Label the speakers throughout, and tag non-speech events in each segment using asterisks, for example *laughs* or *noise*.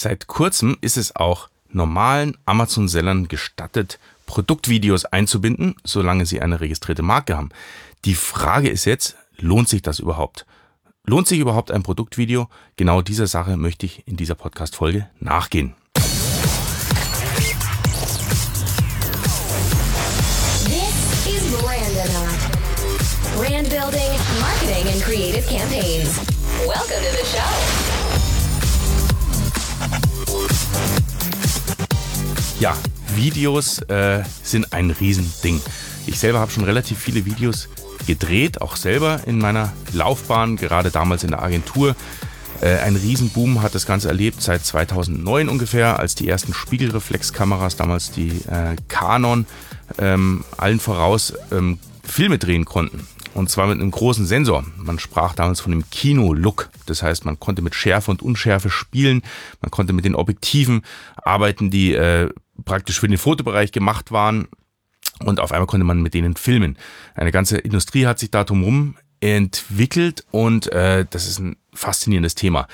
Speaker 1: Seit kurzem ist es auch normalen Amazon-Sellern gestattet, Produktvideos einzubinden, solange sie eine registrierte Marke haben. Die Frage ist jetzt, lohnt sich das überhaupt? Lohnt sich überhaupt ein Produktvideo? Genau dieser Sache möchte ich in dieser Podcast-Folge nachgehen.
Speaker 2: Brand building, marketing, and creative campaigns. Welcome to the show.
Speaker 1: Ja, Videos äh, sind ein Riesending. Ich selber habe schon relativ viele Videos gedreht, auch selber in meiner Laufbahn, gerade damals in der Agentur. Äh, ein Riesenboom hat das Ganze erlebt seit 2009 ungefähr, als die ersten Spiegelreflexkameras, damals die äh, Canon, ähm, allen voraus ähm, Filme drehen konnten. Und zwar mit einem großen Sensor. Man sprach damals von dem Kino-Look. Das heißt, man konnte mit Schärfe und Unschärfe spielen. Man konnte mit den Objektiven arbeiten, die äh, praktisch für den Fotobereich gemacht waren. Und auf einmal konnte man mit denen filmen. Eine ganze Industrie hat sich da drumherum entwickelt und äh, das ist ein faszinierendes Thema.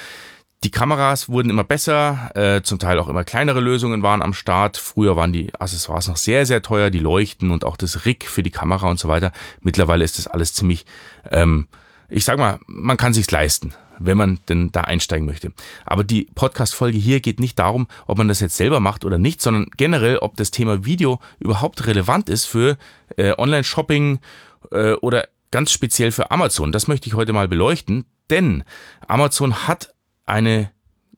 Speaker 1: Die Kameras wurden immer besser, äh, zum Teil auch immer kleinere Lösungen waren am Start. Früher waren die Accessoires noch sehr, sehr teuer, die Leuchten und auch das Rig für die Kamera und so weiter. Mittlerweile ist das alles ziemlich, ähm, ich sag mal, man kann sich's leisten, wenn man denn da einsteigen möchte. Aber die Podcast-Folge hier geht nicht darum, ob man das jetzt selber macht oder nicht, sondern generell, ob das Thema Video überhaupt relevant ist für äh, Online-Shopping äh, oder ganz speziell für Amazon. Das möchte ich heute mal beleuchten, denn Amazon hat eine,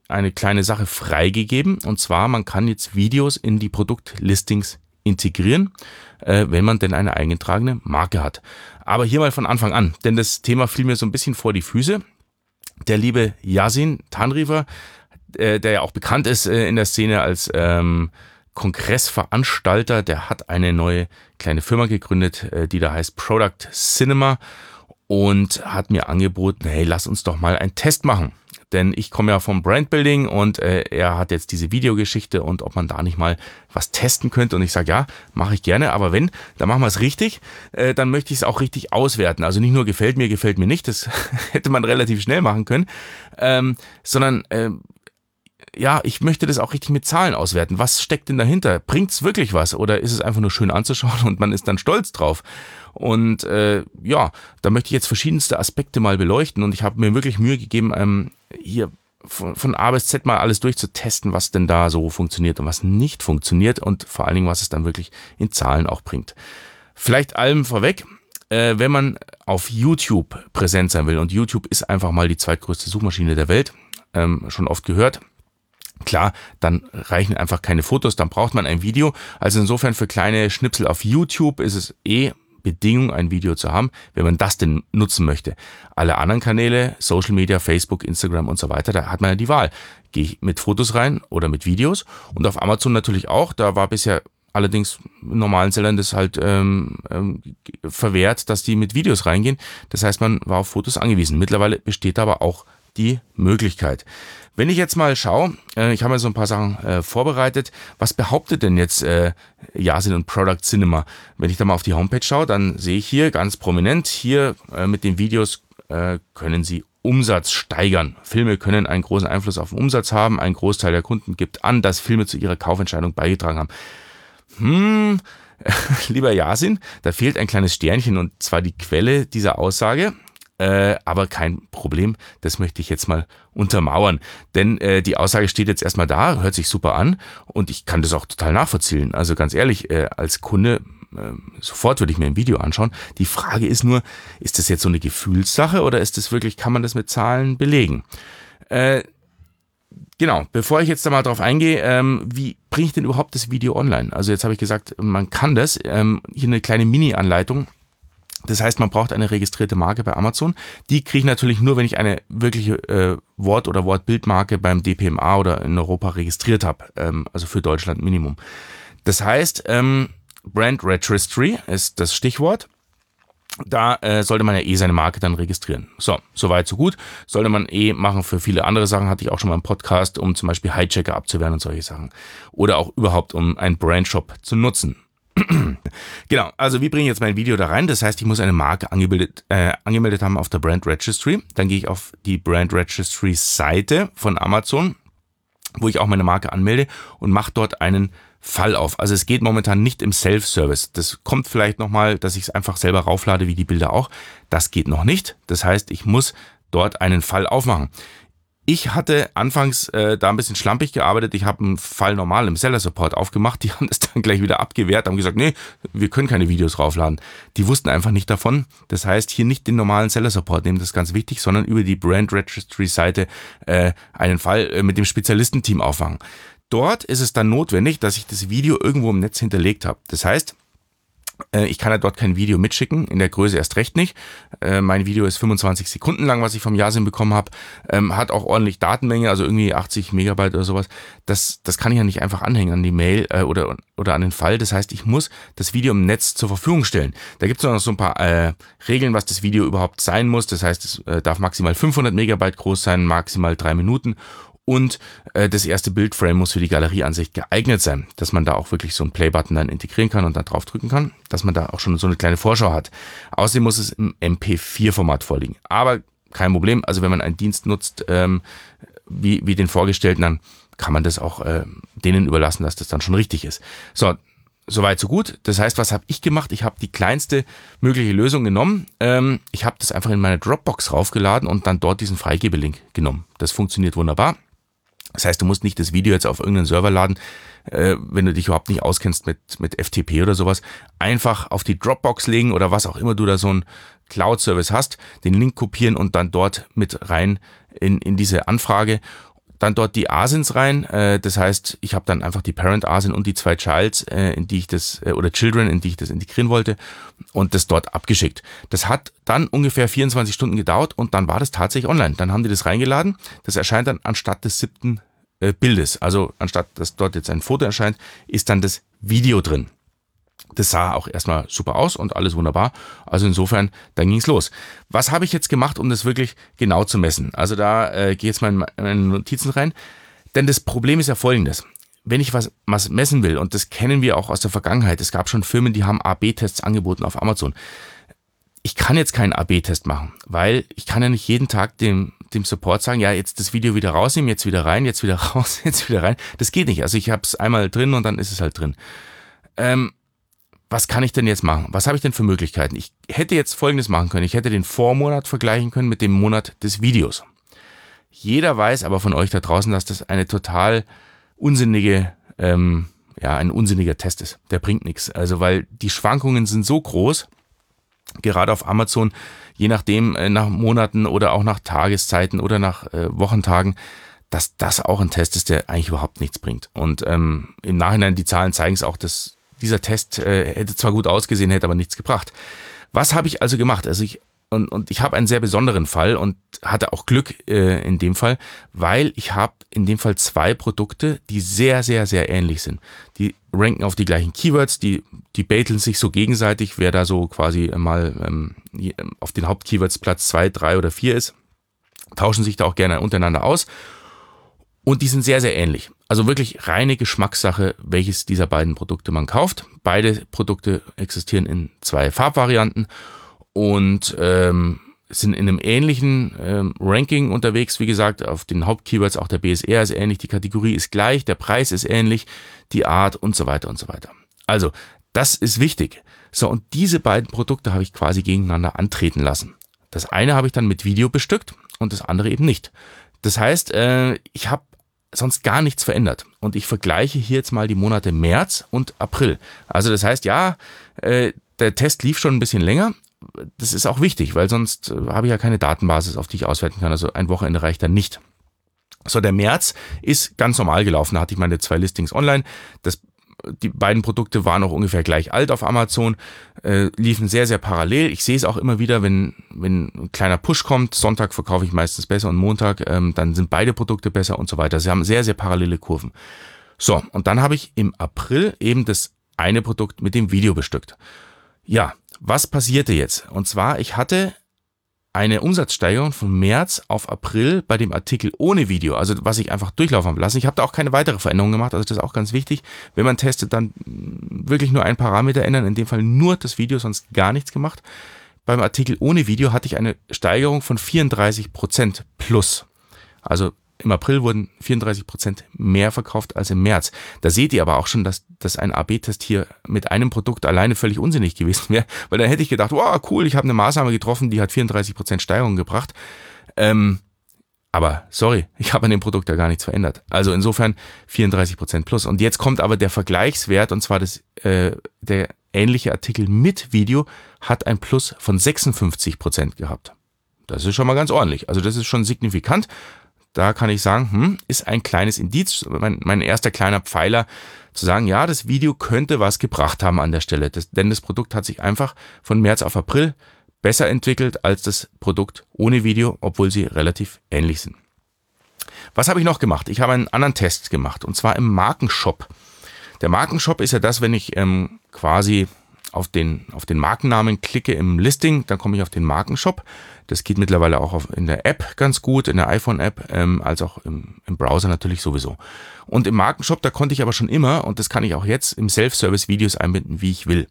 Speaker 1: eine kleine Sache freigegeben. Und zwar, man kann jetzt Videos in die Produktlistings integrieren, äh, wenn man denn eine eingetragene Marke hat. Aber hier mal von Anfang an, denn das Thema fiel mir so ein bisschen vor die Füße. Der liebe Yasin Tanriver, äh, der ja auch bekannt ist äh, in der Szene als ähm, Kongressveranstalter, der hat eine neue kleine Firma gegründet, äh, die da heißt Product Cinema und hat mir angeboten, hey, lass uns doch mal einen Test machen. Denn ich komme ja vom Brandbuilding und äh, er hat jetzt diese Videogeschichte und ob man da nicht mal was testen könnte. Und ich sage, ja, mache ich gerne, aber wenn, dann machen wir es richtig, äh, dann möchte ich es auch richtig auswerten. Also nicht nur gefällt mir, gefällt mir nicht, das *laughs* hätte man relativ schnell machen können, ähm, sondern äh, ja, ich möchte das auch richtig mit Zahlen auswerten. Was steckt denn dahinter? Bringt es wirklich was oder ist es einfach nur schön anzuschauen und man ist dann stolz drauf? Und äh, ja, da möchte ich jetzt verschiedenste Aspekte mal beleuchten und ich habe mir wirklich Mühe gegeben, ähm, hier von, von A bis Z mal alles durchzutesten, was denn da so funktioniert und was nicht funktioniert und vor allen Dingen, was es dann wirklich in Zahlen auch bringt. Vielleicht allem vorweg, äh, wenn man auf YouTube präsent sein will und YouTube ist einfach mal die zweitgrößte Suchmaschine der Welt, ähm, schon oft gehört, Klar, dann reichen einfach keine Fotos, dann braucht man ein Video. Also insofern für kleine Schnipsel auf YouTube ist es eh Bedingung, ein Video zu haben, wenn man das denn nutzen möchte. Alle anderen Kanäle, Social Media, Facebook, Instagram und so weiter, da hat man ja die Wahl. Gehe ich mit Fotos rein oder mit Videos? Und auf Amazon natürlich auch. Da war bisher allerdings in normalen Sellern das halt ähm, ähm, verwehrt, dass die mit Videos reingehen. Das heißt, man war auf Fotos angewiesen. Mittlerweile besteht aber auch die Möglichkeit. Wenn ich jetzt mal schaue, äh, ich habe mir so ein paar Sachen äh, vorbereitet, was behauptet denn jetzt äh, Yasin und Product Cinema? Wenn ich da mal auf die Homepage schaue, dann sehe ich hier ganz prominent, hier äh, mit den Videos äh, können Sie Umsatz steigern. Filme können einen großen Einfluss auf den Umsatz haben. Ein Großteil der Kunden gibt an, dass Filme zu ihrer Kaufentscheidung beigetragen haben. Hm, *laughs* lieber Yasin, da fehlt ein kleines Sternchen und zwar die Quelle dieser Aussage. Äh, aber kein Problem, das möchte ich jetzt mal untermauern. Denn äh, die Aussage steht jetzt erstmal da, hört sich super an und ich kann das auch total nachvollziehen. Also ganz ehrlich, äh, als Kunde, äh, sofort würde ich mir ein Video anschauen. Die Frage ist nur, ist das jetzt so eine Gefühlssache oder ist das wirklich, kann man das mit Zahlen belegen? Äh, Genau, bevor ich jetzt da mal drauf eingehe, ähm, wie bringe ich denn überhaupt das Video online? Also jetzt habe ich gesagt, man kann das. Ähm, hier eine kleine Mini-Anleitung. Das heißt, man braucht eine registrierte Marke bei Amazon. Die kriege ich natürlich nur, wenn ich eine wirkliche äh, Wort- oder Wortbildmarke beim DPMA oder in Europa registriert habe. Ähm, also für Deutschland Minimum. Das heißt, ähm, Brand Registry ist das Stichwort. Da äh, sollte man ja eh seine Marke dann registrieren. So, soweit, so gut. Sollte man eh machen für viele andere Sachen, hatte ich auch schon mal einen Podcast, um zum Beispiel Hijacker abzuwehren und solche Sachen. Oder auch überhaupt, um einen Brandshop zu nutzen. *clears throat* genau, also wie bringe ich jetzt mein Video da rein? Das heißt, ich muss eine Marke angemeldet, äh, angemeldet haben auf der Brand Registry. Dann gehe ich auf die Brand Registry Seite von Amazon. wo ich auch meine Marke anmelde und mache dort einen Fall auf. Also es geht momentan nicht im Self-Service. Das kommt vielleicht nochmal, dass ich es einfach selber rauflade, wie die Bilder auch. Das geht noch nicht. Das heißt, ich muss dort einen Fall aufmachen. Ich hatte anfangs äh, da ein bisschen schlampig gearbeitet. Ich habe einen Fall normal im Seller Support aufgemacht. Die *laughs* haben das dann gleich wieder abgewehrt, haben gesagt, nee, wir können keine Videos raufladen. Die wussten einfach nicht davon. Das heißt, hier nicht den normalen Seller Support nehmen, das ist ganz wichtig, sondern über die Brand Registry Seite äh, einen Fall äh, mit dem Spezialistenteam aufmachen. Dort ist es dann notwendig, dass ich das Video irgendwo im Netz hinterlegt habe. Das heißt, ich kann ja dort kein Video mitschicken, in der Größe erst recht nicht. Äh, mein Video ist 25 Sekunden lang, was ich vom Yasin bekommen habe. Ähm, hat auch ordentlich Datenmenge, also irgendwie 80 Megabyte oder sowas. Das, das kann ich ja nicht einfach anhängen an die Mail äh, oder, oder an den Fall. Das heißt, ich muss das Video im Netz zur Verfügung stellen. Da gibt es noch so ein paar äh, Regeln, was das Video überhaupt sein muss. Das heißt, es äh, darf maximal 500 Megabyte groß sein, maximal drei Minuten und äh, das erste Bildframe muss für die Galerieansicht geeignet sein, dass man da auch wirklich so einen Playbutton dann integrieren kann und dann drauf drücken kann, dass man da auch schon so eine kleine Vorschau hat. Außerdem muss es im MP4-Format vorliegen. Aber kein Problem, also wenn man einen Dienst nutzt, ähm, wie, wie den vorgestellten, dann kann man das auch äh, denen überlassen, dass das dann schon richtig ist. So, soweit so gut. Das heißt, was habe ich gemacht? Ich habe die kleinste mögliche Lösung genommen. Ähm, ich habe das einfach in meine Dropbox raufgeladen und dann dort diesen Freigebelink genommen. Das funktioniert wunderbar. Das heißt, du musst nicht das Video jetzt auf irgendeinen Server laden, äh, wenn du dich überhaupt nicht auskennst mit, mit FTP oder sowas. Einfach auf die Dropbox legen oder was auch immer du da so ein Cloud-Service hast, den Link kopieren und dann dort mit rein in, in diese Anfrage dann dort die Asins rein. Äh, das heißt, ich habe dann einfach die Parent Asin und die zwei Childs, äh, in die ich das, äh, oder Children, in die ich das integrieren wollte und das dort abgeschickt. Das hat dann ungefähr 24 Stunden gedauert und dann war das tatsächlich online. Dann haben die das reingeladen. Das erscheint dann anstatt des siebten äh, Bildes. Also anstatt dass dort jetzt ein Foto erscheint, ist dann das Video drin. Das sah auch erstmal super aus und alles wunderbar. Also insofern, dann ging's los. Was habe ich jetzt gemacht, um das wirklich genau zu messen? Also da äh, gehe jetzt mal in meine Notizen rein. Denn das Problem ist ja folgendes. Wenn ich was, was messen will, und das kennen wir auch aus der Vergangenheit, es gab schon Firmen, die haben AB-Tests angeboten auf Amazon. Ich kann jetzt keinen AB-Test machen, weil ich kann ja nicht jeden Tag dem, dem Support sagen, ja, jetzt das Video wieder rausnehmen, jetzt wieder rein, jetzt wieder *laughs* raus, jetzt wieder rein. Das geht nicht. Also ich habe es einmal drin und dann ist es halt drin. Ähm, was kann ich denn jetzt machen? Was habe ich denn für Möglichkeiten? Ich hätte jetzt Folgendes machen können. Ich hätte den Vormonat vergleichen können mit dem Monat des Videos. Jeder weiß aber von euch da draußen, dass das eine total unsinnige, ähm, ja, ein unsinniger Test ist. Der bringt nichts. Also, weil die Schwankungen sind so groß, gerade auf Amazon, je nachdem, äh, nach Monaten oder auch nach Tageszeiten oder nach äh, Wochentagen, dass das auch ein Test ist, der eigentlich überhaupt nichts bringt. Und ähm, im Nachhinein, die Zahlen zeigen es auch, dass dieser Test äh, hätte zwar gut ausgesehen, hätte aber nichts gebracht. Was habe ich also gemacht? Also ich und, und ich habe einen sehr besonderen Fall und hatte auch Glück äh, in dem Fall, weil ich habe in dem Fall zwei Produkte, die sehr, sehr, sehr ähnlich sind. Die ranken auf die gleichen Keywords, die, die bateln sich so gegenseitig, wer da so quasi mal ähm, auf den Hauptkeywords Platz zwei, drei oder vier ist, tauschen sich da auch gerne untereinander aus. Und die sind sehr, sehr ähnlich. Also wirklich reine Geschmackssache, welches dieser beiden Produkte man kauft. Beide Produkte existieren in zwei Farbvarianten und ähm, sind in einem ähnlichen ähm, Ranking unterwegs. Wie gesagt, auf den Hauptkeywords auch der BSR ist ähnlich, die Kategorie ist gleich, der Preis ist ähnlich, die Art und so weiter und so weiter. Also, das ist wichtig. So, und diese beiden Produkte habe ich quasi gegeneinander antreten lassen. Das eine habe ich dann mit Video bestückt und das andere eben nicht. Das heißt, äh, ich habe sonst gar nichts verändert. Und ich vergleiche hier jetzt mal die Monate März und April. Also das heißt, ja, äh, der Test lief schon ein bisschen länger. Das ist auch wichtig, weil sonst äh, habe ich ja keine Datenbasis, auf die ich auswerten kann. Also ein Wochenende reicht dann nicht. So, der März ist ganz normal gelaufen. Da hatte ich meine zwei Listings online. Das die beiden Produkte waren auch ungefähr gleich alt auf Amazon, äh, liefen sehr, sehr parallel. Ich sehe es auch immer wieder, wenn, wenn ein kleiner Push kommt. Sonntag verkaufe ich meistens besser und Montag, ähm, dann sind beide Produkte besser und so weiter. Sie haben sehr, sehr parallele Kurven. So, und dann habe ich im April eben das eine Produkt mit dem Video bestückt. Ja, was passierte jetzt? Und zwar, ich hatte eine Umsatzsteigerung von März auf April bei dem Artikel ohne Video, also was ich einfach durchlaufen habe lassen. Ich habe da auch keine weitere Veränderung gemacht, also das ist auch ganz wichtig. Wenn man testet, dann wirklich nur ein Parameter ändern, in dem Fall nur das Video, sonst gar nichts gemacht. Beim Artikel ohne Video hatte ich eine Steigerung von 34% plus. Also im April wurden 34 Prozent mehr verkauft als im März. Da seht ihr aber auch schon, dass, dass ein AB-Test hier mit einem Produkt alleine völlig unsinnig gewesen wäre, *laughs* weil dann hätte ich gedacht, wow, cool, ich habe eine Maßnahme getroffen, die hat 34 Prozent Steigerung gebracht. Ähm, aber sorry, *laughs* ich habe an dem Produkt ja gar nichts verändert. Also insofern 34 Prozent plus. Und jetzt kommt aber der Vergleichswert, und zwar das, äh, der ähnliche Artikel mit Video hat ein Plus von 56 Prozent gehabt. Das ist schon mal ganz ordentlich. Also das ist schon signifikant. Da kann ich sagen, hm, ist ein kleines Indiz, mein, mein erster kleiner Pfeiler, zu sagen, ja, das Video könnte was gebracht haben an der Stelle. Das, denn das Produkt hat sich einfach von März auf April besser entwickelt als das Produkt ohne Video, obwohl sie relativ ähnlich sind. Was habe ich noch gemacht? Ich habe einen anderen Test gemacht und zwar im Markenshop. Der Markenshop ist ja das, wenn ich ähm, quasi auf den, auf den Markennamen klicke im Listing, dann komme ich auf den Markenshop. Das geht mittlerweile auch auf, in der App ganz gut, in der iPhone-App, ähm, als auch im, im Browser natürlich sowieso. Und im Markenshop, da konnte ich aber schon immer, und das kann ich auch jetzt im Self-Service Videos einbinden, wie ich will.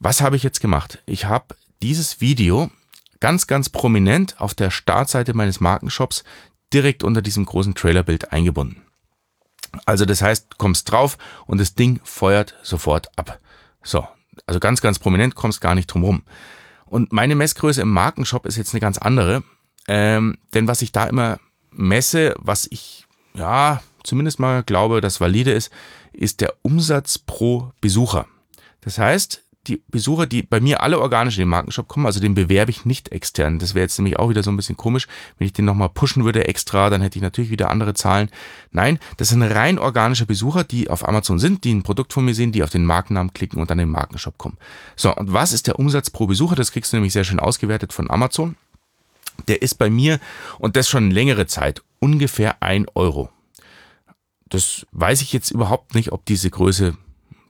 Speaker 1: Was habe ich jetzt gemacht? Ich habe dieses Video ganz, ganz prominent auf der Startseite meines Markenshops direkt unter diesem großen Trailerbild eingebunden. Also das heißt, du kommst drauf und das Ding feuert sofort ab. So, also ganz, ganz prominent kommst gar nicht drum rum. Und meine Messgröße im Markenshop ist jetzt eine ganz andere, ähm, denn was ich da immer messe, was ich ja zumindest mal glaube, das valide ist, ist der Umsatz pro Besucher. Das heißt, die Besucher, die bei mir alle organisch in den Markenshop kommen, also den bewerbe ich nicht extern. Das wäre jetzt nämlich auch wieder so ein bisschen komisch. Wenn ich den nochmal pushen würde extra, dann hätte ich natürlich wieder andere Zahlen. Nein, das sind rein organische Besucher, die auf Amazon sind, die ein Produkt von mir sehen, die auf den Markennamen klicken und dann in den Markenshop kommen. So, und was ist der Umsatz pro Besucher? Das kriegst du nämlich sehr schön ausgewertet von Amazon. Der ist bei mir, und das schon längere Zeit, ungefähr ein Euro. Das weiß ich jetzt überhaupt nicht, ob diese Größe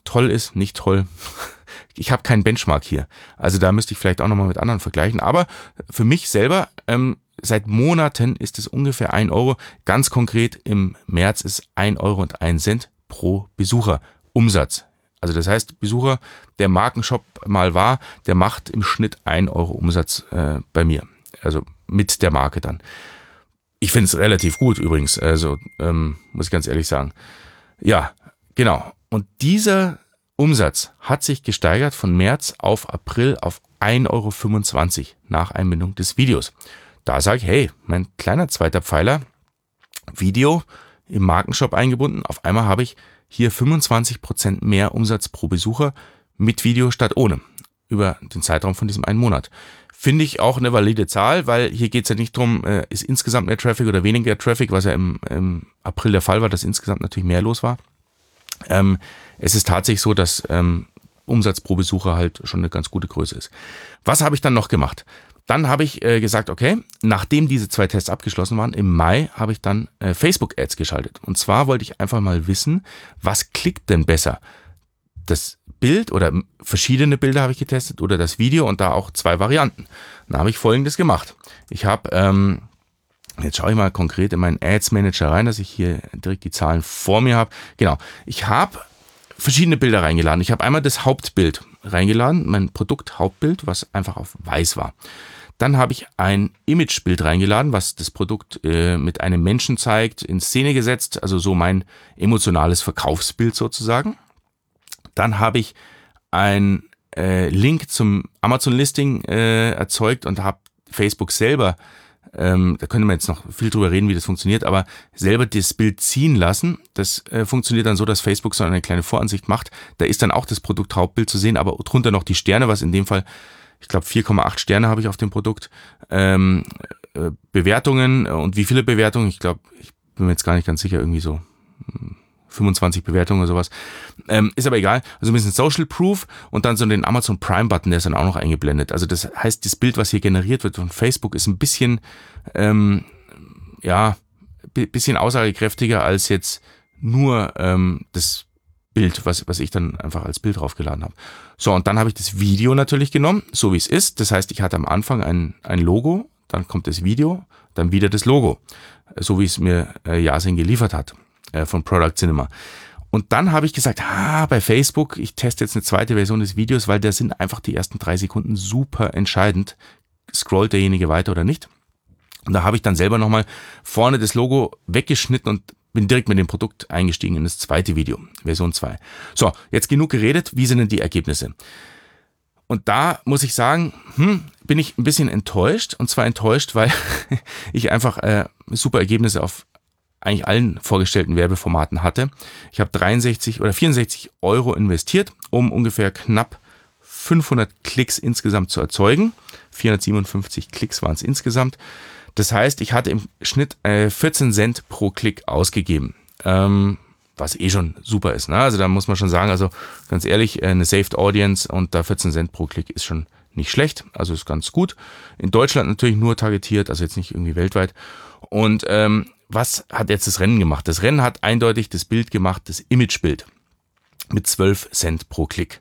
Speaker 1: toll ist, nicht toll *laughs* ich habe keinen Benchmark hier. Also da müsste ich vielleicht auch nochmal mit anderen vergleichen. Aber für mich selber, ähm, seit Monaten ist es ungefähr ein Euro. Ganz konkret im März ist ein Euro und ein Cent pro Besucher Umsatz. Also das heißt, Besucher, der Markenshop mal war, der macht im Schnitt ein Euro Umsatz äh, bei mir. Also mit der Marke dann. Ich finde es relativ gut übrigens, also ähm, muss ich ganz ehrlich sagen. Ja, genau. Und dieser Umsatz hat sich gesteigert von März auf April auf 1,25 Euro nach Einbindung des Videos. Da sage ich, hey, mein kleiner zweiter Pfeiler, Video im Markenshop eingebunden. Auf einmal habe ich hier 25% mehr Umsatz pro Besucher mit Video statt ohne. Über den Zeitraum von diesem einen Monat. Finde ich auch eine valide Zahl, weil hier geht es ja nicht drum, äh, ist insgesamt mehr Traffic oder weniger Traffic, was ja im, im April der Fall war, dass insgesamt natürlich mehr los war. Ähm, es ist tatsächlich so, dass ähm, Umsatz pro Besucher halt schon eine ganz gute Größe ist. Was habe ich dann noch gemacht? Dann habe ich äh, gesagt, okay, nachdem diese zwei Tests abgeschlossen waren, im Mai habe ich dann äh, Facebook-Ads geschaltet. Und zwar wollte ich einfach mal wissen, was klickt denn besser? Das Bild oder verschiedene Bilder habe ich getestet oder das Video und da auch zwei Varianten. Dann habe ich folgendes gemacht. Ich habe ähm, Jetzt schaue ich mal konkret in meinen Ads Manager rein, dass ich hier direkt die Zahlen vor mir habe. Genau, ich habe verschiedene Bilder reingeladen. Ich habe einmal das Hauptbild reingeladen, mein Produkt-Hauptbild, was einfach auf weiß war. Dann habe ich ein Imagebild reingeladen, was das Produkt äh, mit einem Menschen zeigt, in Szene gesetzt, also so mein emotionales Verkaufsbild sozusagen. Dann habe ich ein äh, Link zum Amazon-Listing äh, erzeugt und habe Facebook selber ähm, da könnte man jetzt noch viel drüber reden, wie das funktioniert, aber selber das Bild ziehen lassen, das äh, funktioniert dann so, dass Facebook so eine kleine Voransicht macht. Da ist dann auch das Produkt Hauptbild zu sehen, aber drunter noch die Sterne, was in dem Fall, ich glaube 4,8 Sterne habe ich auf dem Produkt. Ähm, äh, Bewertungen und wie viele Bewertungen, ich glaube, ich bin mir jetzt gar nicht ganz sicher, irgendwie so hm, 25 Bewertungen oder sowas. Ähm, ist aber egal. Also ein bisschen Social Proof und dann so den Amazon Prime Button, der ist dann auch noch eingeblendet. Also das heißt, das Bild, was hier generiert wird von Facebook, ist ein bisschen, ähm, ja, bisschen aussagekräftiger als jetzt nur ähm, das Bild, was, was ich dann einfach als Bild draufgeladen habe. So, und dann habe ich das Video natürlich genommen, so wie es ist. Das heißt, ich hatte am Anfang ein, ein Logo, dann kommt das Video, dann wieder das Logo, so wie es mir äh, Yasin geliefert hat äh, von Product Cinema. Und dann habe ich gesagt, ah, bei Facebook, ich teste jetzt eine zweite Version des Videos, weil da sind einfach die ersten drei Sekunden super entscheidend. Scrollt derjenige weiter oder nicht? Und da habe ich dann selber nochmal vorne das Logo weggeschnitten und bin direkt mit dem Produkt eingestiegen in das zweite Video, Version 2. So, jetzt genug geredet. Wie sind denn die Ergebnisse? Und da muss ich sagen, hm, bin ich ein bisschen enttäuscht. Und zwar enttäuscht, weil *laughs* ich einfach äh, super Ergebnisse auf eigentlich allen vorgestellten Werbeformaten hatte. Ich habe 63 oder 64 Euro investiert, um ungefähr knapp 500 Klicks insgesamt zu erzeugen. 457 Klicks waren es insgesamt. Das heißt, ich hatte im Schnitt äh, 14 Cent pro Klick ausgegeben. Ähm, was eh schon super ist. Ne? Also da muss man schon sagen, also ganz ehrlich, äh, eine Saved Audience und da 14 Cent pro Klick ist schon nicht schlecht. Also ist ganz gut. In Deutschland natürlich nur targetiert, also jetzt nicht irgendwie weltweit. Und ähm, was hat jetzt das Rennen gemacht? Das Rennen hat eindeutig das Bild gemacht, das Imagebild mit 12 Cent pro Klick.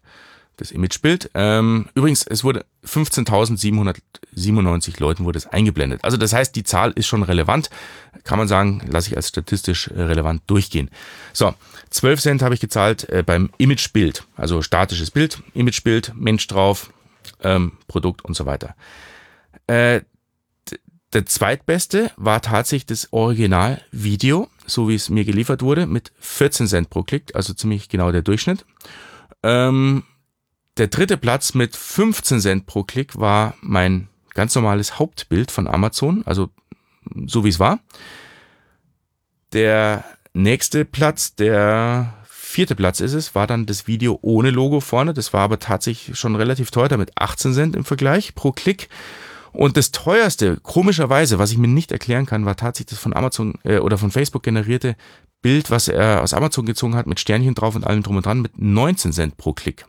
Speaker 1: Das Imagebild. Ähm, übrigens, es wurde 15.797 Leuten wurde es eingeblendet. Also das heißt, die Zahl ist schon relevant. Kann man sagen, lasse ich als statistisch relevant durchgehen. So, 12 Cent habe ich gezahlt äh, beim Imagebild. Also statisches Bild, Imagebild, Mensch drauf, ähm, Produkt und so weiter. Äh, der zweitbeste war tatsächlich das Originalvideo, so wie es mir geliefert wurde, mit 14 Cent pro Klick, also ziemlich genau der Durchschnitt. Ähm, der dritte Platz mit 15 Cent pro Klick war mein ganz normales Hauptbild von Amazon, also so wie es war. Der nächste Platz, der vierte Platz ist es, war dann das Video ohne Logo vorne. Das war aber tatsächlich schon relativ teuer, damit 18 Cent im Vergleich pro Klick. Und das teuerste, komischerweise, was ich mir nicht erklären kann, war tatsächlich das von Amazon äh, oder von Facebook generierte Bild, was er aus Amazon gezogen hat, mit Sternchen drauf und allem drum und dran, mit 19 Cent pro Klick.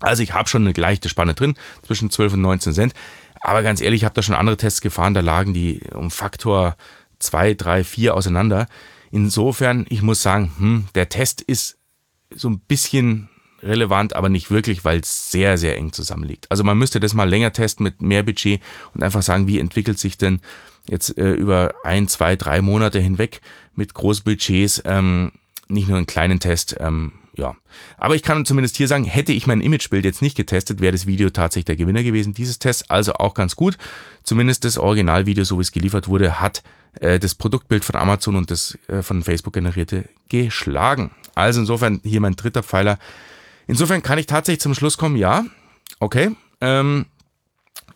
Speaker 1: Also ich habe schon eine leichte Spanne drin, zwischen 12 und 19 Cent. Aber ganz ehrlich, ich habe da schon andere Tests gefahren, da lagen die um Faktor 2, 3, 4 auseinander. Insofern, ich muss sagen, hm, der Test ist so ein bisschen relevant, aber nicht wirklich, weil es sehr, sehr eng zusammenliegt. Also man müsste das mal länger testen mit mehr Budget und einfach sagen, wie entwickelt sich denn jetzt äh, über ein, zwei, drei Monate hinweg mit Großbudgets, ähm, nicht nur einen kleinen Test, ähm, ja. Aber ich kann zumindest hier sagen, hätte ich mein Imagebild jetzt nicht getestet, wäre das Video tatsächlich der Gewinner gewesen dieses Tests. Also auch ganz gut. Zumindest das Originalvideo, so wie es geliefert wurde, hat äh, das Produktbild von Amazon und das äh, von Facebook generierte geschlagen. Also insofern hier mein dritter Pfeiler. Insofern kann ich tatsächlich zum Schluss kommen, ja, okay, ähm,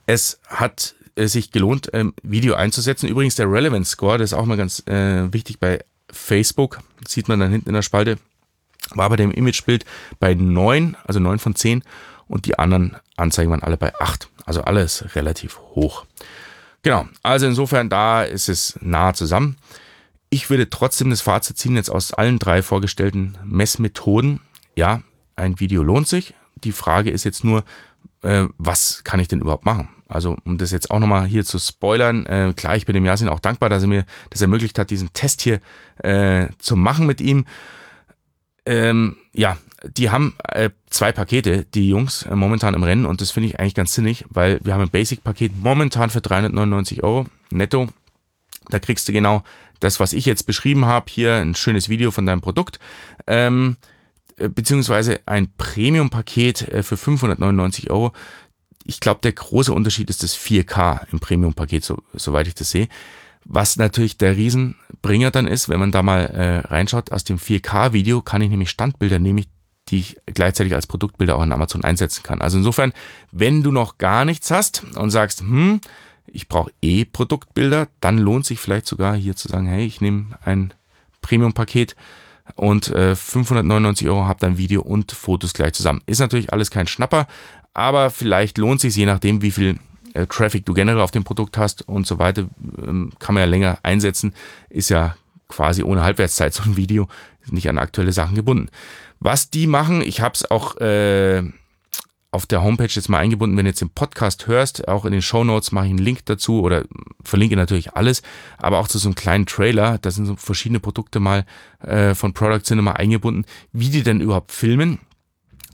Speaker 1: es hat äh, sich gelohnt, ähm, Video einzusetzen. Übrigens der Relevance Score, das ist auch mal ganz äh, wichtig bei Facebook, sieht man dann hinten in der Spalte, war bei dem Imagebild bei 9, also 9 von 10 und die anderen Anzeigen waren alle bei 8. Also alles relativ hoch. Genau, also insofern da ist es nah zusammen. Ich würde trotzdem das Fazit ziehen jetzt aus allen drei vorgestellten Messmethoden. Ja, ein Video lohnt sich. Die Frage ist jetzt nur, äh, was kann ich denn überhaupt machen? Also, um das jetzt auch nochmal hier zu spoilern, äh, klar, ich bin dem Yasin auch dankbar, dass er mir das ermöglicht hat, diesen Test hier äh, zu machen mit ihm. Ähm, ja, die haben äh, zwei Pakete, die Jungs, äh, momentan im Rennen und das finde ich eigentlich ganz sinnig, weil wir haben ein Basic-Paket momentan für 399 Euro netto. Da kriegst du genau das, was ich jetzt beschrieben habe, hier ein schönes Video von deinem Produkt. Ähm, äh, beziehungsweise ein Premium-Paket äh, für 599 Euro. Ich glaube, der große Unterschied ist das 4K im Premium-Paket, so, soweit ich das sehe. Was natürlich der Riesenbringer dann ist, wenn man da mal äh, reinschaut, aus dem 4K-Video kann ich nämlich Standbilder nehmen, die ich gleichzeitig als Produktbilder auch in Amazon einsetzen kann. Also insofern, wenn du noch gar nichts hast und sagst, hm, ich brauche eh Produktbilder, dann lohnt sich vielleicht sogar hier zu sagen, hey, ich nehme ein Premium-Paket und äh, 599 Euro habt dann Video und Fotos gleich zusammen. Ist natürlich alles kein Schnapper, aber vielleicht lohnt sich je nachdem, wie viel äh, Traffic du generell auf dem Produkt hast und so weiter, ähm, kann man ja länger einsetzen. Ist ja quasi ohne Halbwertszeit so ein Video, nicht an aktuelle Sachen gebunden. Was die machen, ich habe es auch äh, auf der Homepage jetzt mal eingebunden, wenn du jetzt den Podcast hörst, auch in den Show Notes mache ich einen Link dazu oder verlinke natürlich alles, aber auch zu so einem kleinen Trailer, da sind so verschiedene Produkte mal äh, von Product Cinema eingebunden, wie die denn überhaupt filmen.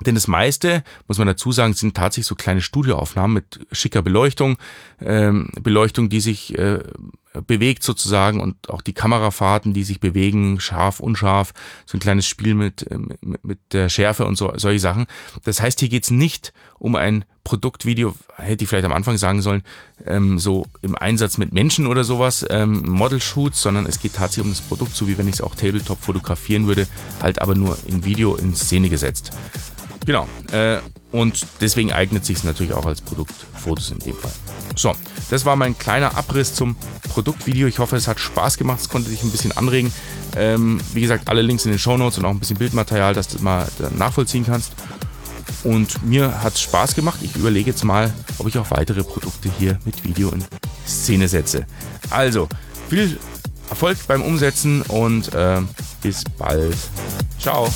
Speaker 1: Denn das meiste, muss man dazu sagen, sind tatsächlich so kleine Studioaufnahmen mit schicker Beleuchtung, ähm, Beleuchtung, die sich äh, bewegt sozusagen und auch die Kamerafahrten, die sich bewegen, scharf, unscharf, so ein kleines Spiel mit, ähm, mit, mit der Schärfe und so, solche Sachen. Das heißt, hier geht's nicht um ein Produktvideo, hätte ich vielleicht am Anfang sagen sollen, ähm, so im Einsatz mit Menschen oder sowas, ähm, Model-Shoots, sondern es geht tatsächlich um das Produkt, so wie wenn ich es auch Tabletop fotografieren würde, halt aber nur in Video in Szene gesetzt. Genau. Äh, und deswegen eignet sich es natürlich auch als Produktfotos in dem Fall. So, das war mein kleiner Abriss zum Produktvideo. Ich hoffe, es hat Spaß gemacht. Es konnte dich ein bisschen anregen. Ähm, wie gesagt, alle Links in den Show Notes und auch ein bisschen Bildmaterial, dass du das mal nachvollziehen kannst. Und mir hat es Spaß gemacht. Ich überlege jetzt mal, ob ich auch weitere Produkte hier mit Video in Szene setze. Also, viel Erfolg beim Umsetzen und äh, bis bald. Ciao.